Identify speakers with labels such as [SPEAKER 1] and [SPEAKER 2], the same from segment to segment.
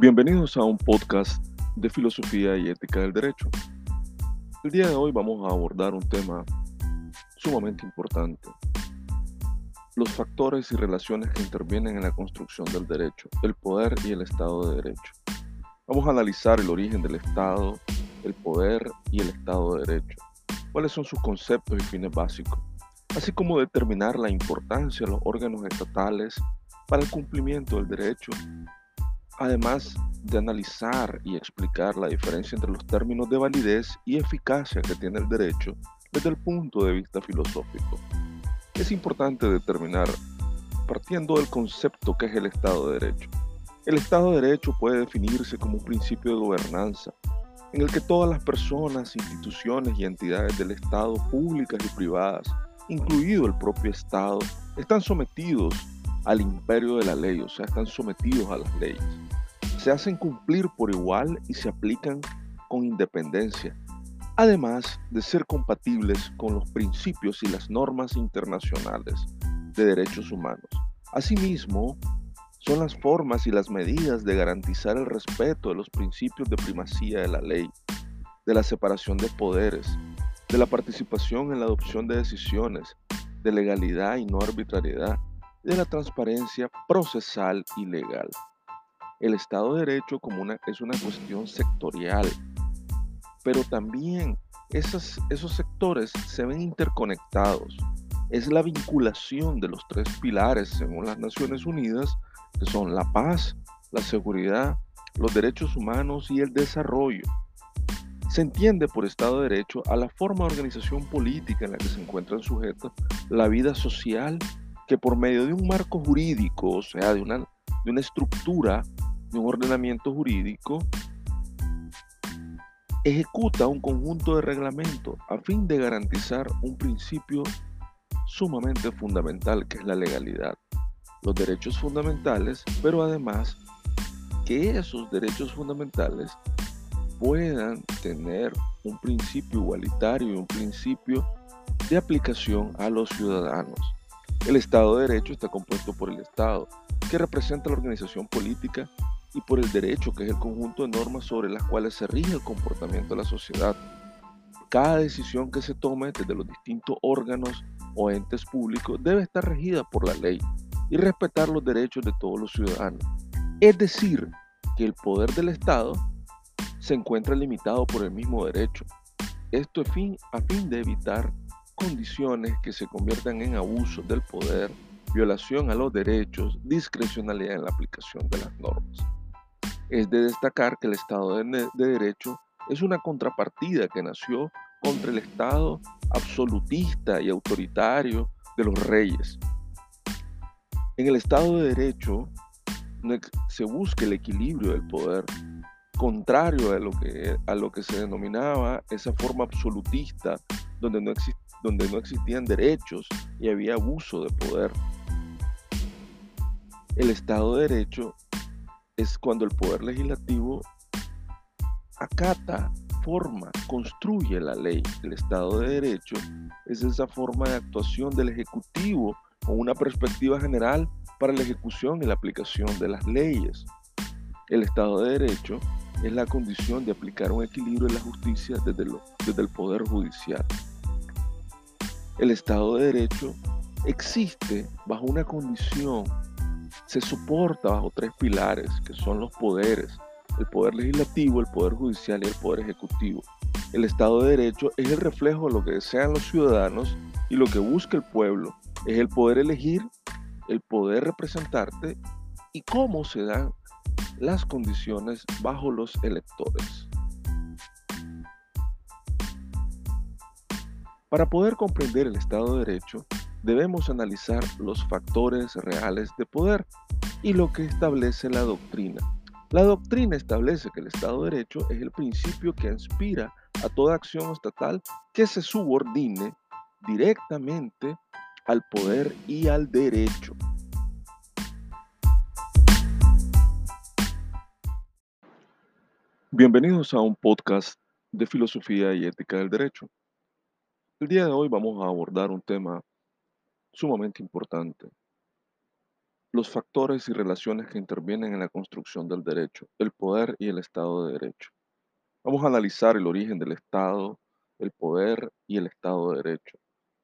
[SPEAKER 1] Bienvenidos a un podcast de filosofía y ética del derecho. El día de hoy vamos a abordar un tema sumamente importante. Los factores y relaciones que intervienen en la construcción del derecho, el poder y el Estado de Derecho. Vamos a analizar el origen del Estado, el poder y el Estado de Derecho. Cuáles son sus conceptos y fines básicos, así como determinar la importancia de los órganos estatales para el cumplimiento del derecho además de analizar y explicar la diferencia entre los términos de validez y eficacia que tiene el derecho desde el punto de vista filosófico. Es importante determinar, partiendo del concepto que es el Estado de Derecho. El Estado de Derecho puede definirse como un principio de gobernanza en el que todas las personas, instituciones y entidades del Estado, públicas y privadas, incluido el propio Estado, están sometidos al imperio de la ley, o sea, están sometidos a las leyes se hacen cumplir por igual y se aplican con independencia, además de ser compatibles con los principios y las normas internacionales de derechos humanos. Asimismo, son las formas y las medidas de garantizar el respeto de los principios de primacía de la ley, de la separación de poderes, de la participación en la adopción de decisiones, de legalidad y no arbitrariedad, de la transparencia procesal y legal. El Estado de Derecho como una, es una cuestión sectorial, pero también esos, esos sectores se ven interconectados. Es la vinculación de los tres pilares, según las Naciones Unidas, que son la paz, la seguridad, los derechos humanos y el desarrollo. Se entiende por Estado de Derecho a la forma de organización política en la que se encuentran sujetas la vida social que por medio de un marco jurídico, o sea, de una, de una estructura de un ordenamiento jurídico ejecuta un conjunto de reglamentos a fin de garantizar un principio sumamente fundamental que es la legalidad, los derechos fundamentales, pero además que esos derechos fundamentales puedan tener un principio igualitario y un principio de aplicación a los ciudadanos. El Estado de Derecho está compuesto por el Estado, que representa la organización política y por el derecho, que es el conjunto de normas sobre las cuales se rige el comportamiento de la sociedad. Cada decisión que se tome desde los distintos órganos o entes públicos debe estar regida por la ley y respetar los derechos de todos los ciudadanos. Es decir, que el poder del Estado se encuentra limitado por el mismo derecho. Esto es fin, a fin de evitar condiciones que se conviertan en abuso del poder, violación a los derechos, discrecionalidad en la aplicación de las normas. Es de destacar que el Estado de, Derecho es una contrapartida que nació contra el Estado absolutista y autoritario de los reyes. En el Estado de Derecho se busca el equilibrio del poder, contrario a lo que, a lo que se denominaba esa forma absolutista donde no, donde no existían derechos y había abuso de poder. El Estado de Derecho es cuando el poder legislativo acata, forma, construye la ley. El Estado de Derecho es esa forma de actuación del Ejecutivo con una perspectiva general para la ejecución y la aplicación de las leyes. El Estado de Derecho es la condición de aplicar un equilibrio en la justicia desde, desde el Poder Judicial. El Estado de Derecho existe bajo una condición se soporta bajo tres pilares, que son los poderes, el poder legislativo, el poder judicial y el poder ejecutivo. El Estado de Derecho es el reflejo de lo que desean los ciudadanos y lo que busca el pueblo. Es el poder elegir, el poder representarte y cómo se dan las condiciones bajo los electores. Para poder comprender el Estado de Derecho, debemos analizar los factores reales de poder y lo que establece la doctrina. La doctrina establece que el Estado de Derecho es el principio que inspira a toda acción estatal que se subordine directamente al poder y al derecho. Bienvenidos a un podcast de filosofía y ética del derecho. El día de hoy vamos a abordar un tema sumamente importante. los factores y relaciones que intervienen en la construcción del derecho, el poder y el Estado de Derecho. Vamos a analizar el origen del Estado, el poder y el Estado de Derecho,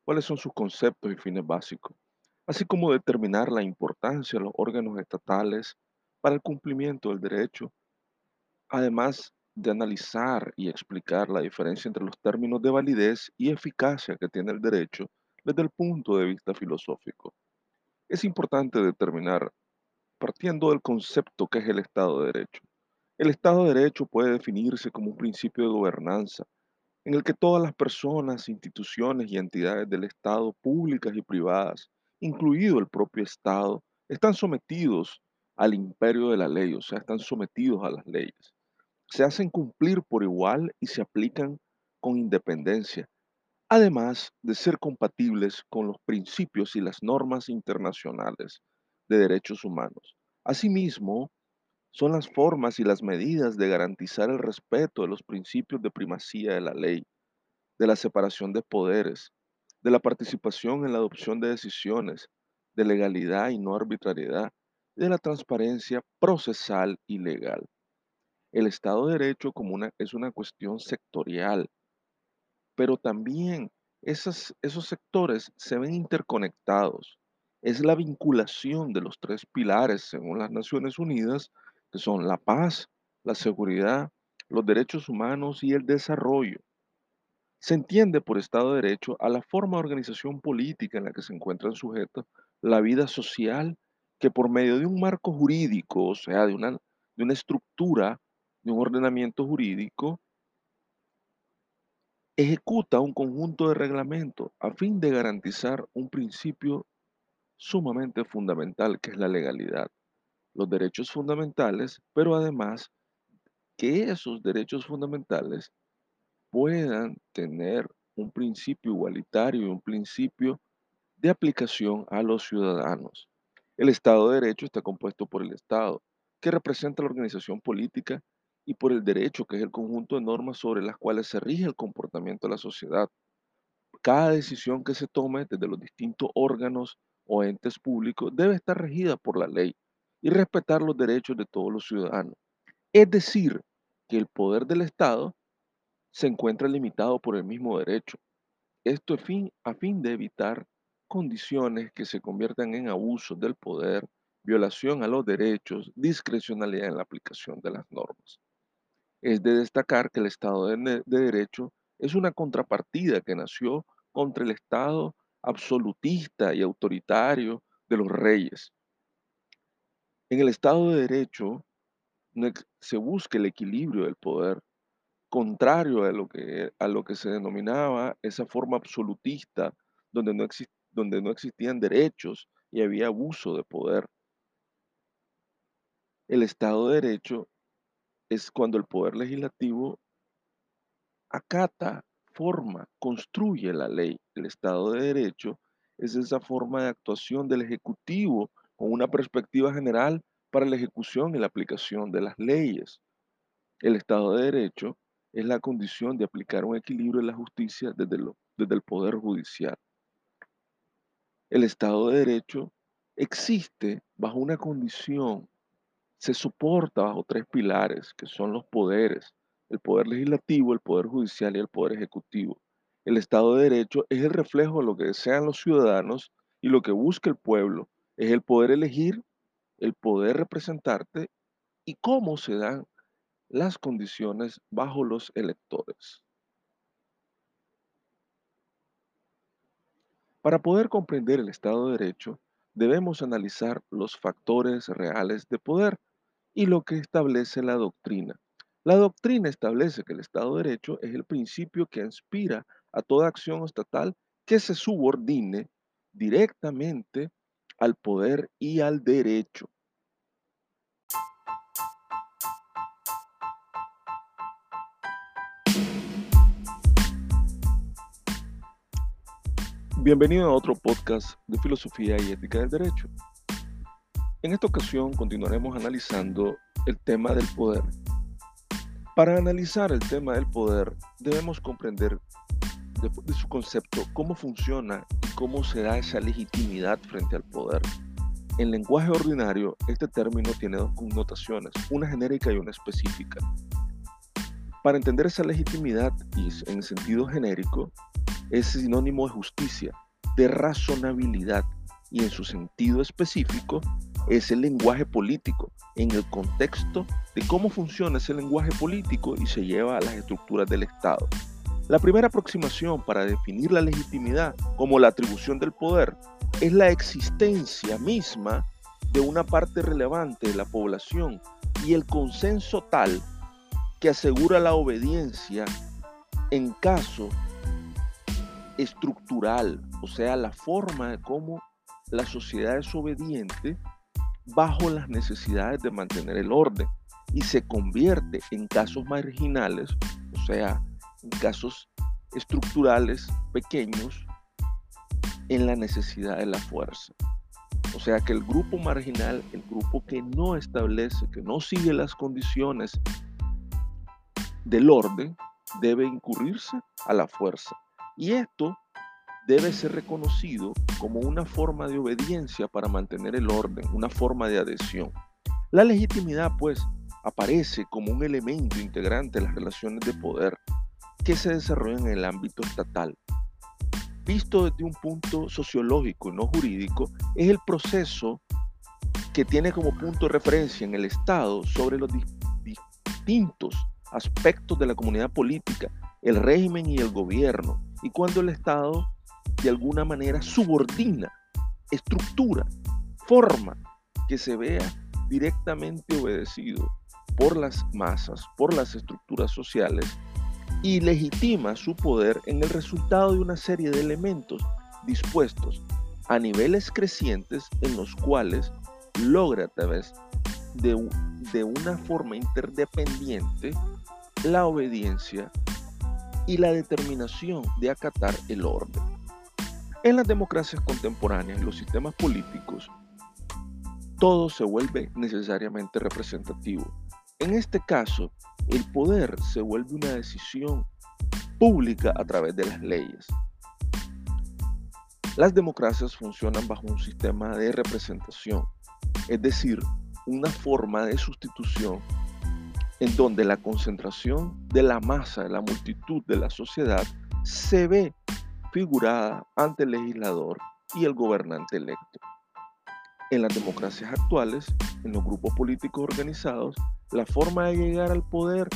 [SPEAKER 1] cuáles son sus conceptos y fines básicos, así como determinar la importancia de los órganos estatales para el cumplimiento del derecho, además de analizar y explicar la diferencia entre los términos de validez y eficacia que tiene el derecho desde el punto de vista filosófico. Es importante determinar, partiendo del concepto que es el Estado de Derecho. El Estado de Derecho puede definirse como un principio de gobernanza en el que todas las personas, instituciones y entidades del Estado, públicas y privadas, incluido el propio Estado, están sometidos al imperio de la ley, o sea, están sometidos a las leyes. Se hacen cumplir por igual y se aplican con independencia, además de ser compatibles con los principios y las normas internacionales de derechos humanos. Asimismo, son las formas y las medidas de garantizar el respeto de los principios de primacía de la ley, de la separación de poderes, de la participación en la adopción de decisiones, de legalidad y no arbitrariedad, de la transparencia procesal y legal. El Estado de Derecho como es una cuestión sectorial pero también esos sectores se ven interconectados. Es la vinculación de los tres pilares, según las Naciones Unidas, que son la paz, la seguridad, los derechos humanos y el desarrollo. Se entiende por Estado de Derecho a la forma de organización política en la que se encuentran sujetos la vida social, que por medio de un marco jurídico, o sea, de una, de una estructura, de un ordenamiento jurídico, ejecuta un conjunto de reglamentos a fin de garantizar un principio sumamente fundamental que es la legalidad, los derechos fundamentales, pero además que esos derechos fundamentales puedan tener un principio igualitario y un principio de aplicación a los ciudadanos. El Estado de Derecho está compuesto por el Estado, que representa la organización política y por el derecho, que es el conjunto de normas sobre las cuales se rige el comportamiento de la sociedad. Cada decisión que se tome desde los distintos órganos o entes públicos debe estar regida por la ley y respetar los derechos de todos los ciudadanos. Es decir, que el poder del Estado se encuentra limitado por el mismo derecho. Esto es a fin de evitar condiciones que se conviertan en abusos del poder, violación a los derechos, discrecionalidad en la aplicación de las normas. Es de destacar que el Estado de, Derecho es una contrapartida que nació contra el Estado absolutista y autoritario de los reyes. En el Estado de Derecho se busca el equilibrio del poder, contrario a lo que, a lo que se denominaba esa forma absolutista, donde no, donde no existían derechos y había abuso de poder. El Estado de Derecho es cuando el poder legislativo acata, forma, construye la ley. El Estado de Derecho es esa forma de actuación del Ejecutivo con una perspectiva general para la ejecución y la aplicación de las leyes. El Estado de Derecho es la condición de aplicar un equilibrio en la justicia desde, desde el Poder Judicial. El Estado de Derecho existe bajo una condición se soporta bajo tres pilares, que son los poderes, el poder legislativo, el poder judicial y el poder ejecutivo. El Estado de Derecho es el reflejo de lo que desean los ciudadanos y lo que busca el pueblo, es el poder elegir, el poder representarte y cómo se dan las condiciones bajo los electores. Para poder comprender el Estado de Derecho, debemos analizar los factores reales de poder y lo que establece la doctrina. La doctrina establece que el Estado de Derecho es el principio que inspira a toda acción estatal que se subordine directamente al poder y al derecho. Bienvenido a otro podcast de filosofía y ética del derecho. En esta ocasión continuaremos analizando el tema del poder. Para analizar el tema del poder debemos comprender de, su concepto cómo funciona y cómo se da esa legitimidad frente al poder. En lenguaje ordinario, este término tiene dos connotaciones, una genérica y una específica. Para entender esa legitimidad y en sentido genérico, es sinónimo de justicia, de razonabilidad y en su sentido específico es el lenguaje político en el contexto de cómo funciona ese lenguaje político y se lleva a las estructuras del Estado. La primera aproximación para definir la legitimidad como la atribución del poder es la existencia misma de una parte relevante de la población y el consenso tal que asegura la obediencia en caso estructural, o sea, la forma de cómo la sociedad es obediente bajo las necesidades de mantener el orden y se convierte en casos marginales, o sea, en casos estructurales pequeños, en la necesidad de la fuerza. O sea que el grupo marginal, el grupo que no establece, que no sigue las condiciones del orden debe incurrirse a la fuerza. Y esto debe ser reconocido como una forma de obediencia para mantener el orden, una forma de adhesión. La legitimidad, pues, aparece como un elemento integrante de las relaciones de poder que se desarrollan en el ámbito estatal. Visto desde un punto sociológico y no jurídico, es el proceso que tiene como punto de referencia en el Estado sobre los distintos aspectos de la comunidad política, el régimen y el gobierno, y cuando el Estado de alguna manera subordina, estructura, forma que se vea directamente obedecido por las masas, por las estructuras sociales, y legitima su poder en el resultado de una serie de elementos dispuestos a niveles crecientes en los cuales logra a través de, de una forma interdependiente la obediencia y la determinación de acatar el orden. En las democracias contemporáneas los sistemas políticos, todo se vuelve necesariamente representativo. En este caso, el poder se vuelve una decisión pública a través de las leyes. Las democracias funcionan bajo un sistema de representación, es decir, una forma de sustitución en donde la concentración de la masa, de la multitud de la sociedad, se ve figurada ante el legislador y el gobernante electo. En las democracias actuales, en los grupos políticos organizados, la forma de llegar al poder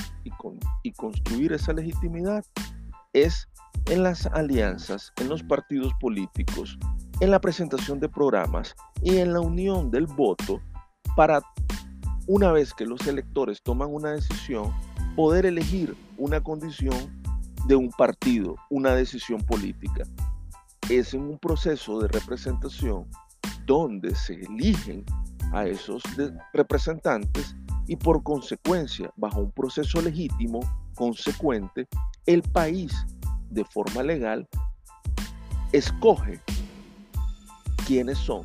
[SPEAKER 1] y construir esa legitimidad es en las alianzas, en los partidos políticos, en la presentación de programas y en la unión del voto para una vez que los electores toman una decisión, poder elegir una condición de un partido, una decisión política. Es en un proceso de representación donde se eligen a esos representantes y por consecuencia, bajo un proceso legítimo, consecuente, el país de forma legal escoge quiénes son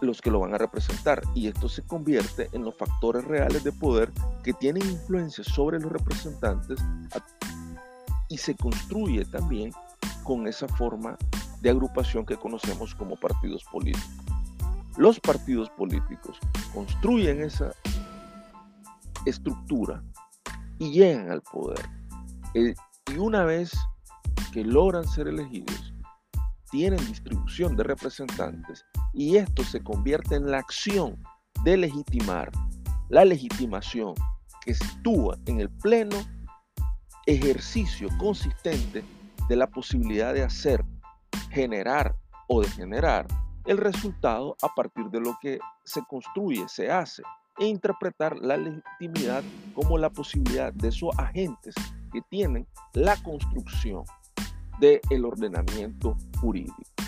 [SPEAKER 1] los que lo van a representar y esto se convierte en los factores reales de poder que tienen influencia sobre los representantes y se construye también con esa forma de agrupación que conocemos como partidos políticos. Los partidos políticos construyen esa estructura y llegan al poder. Eh, y una vez que logran ser elegidos, tienen distribución de representantes y esto se convierte en la acción de legitimar, la legitimación que sitúa en el pleno ejercicio consistente de la posibilidad de hacer, generar o de generar el resultado a partir de lo que se construye, se hace, e interpretar la legitimidad como la posibilidad de esos agentes que tienen la construcción del ordenamiento jurídico.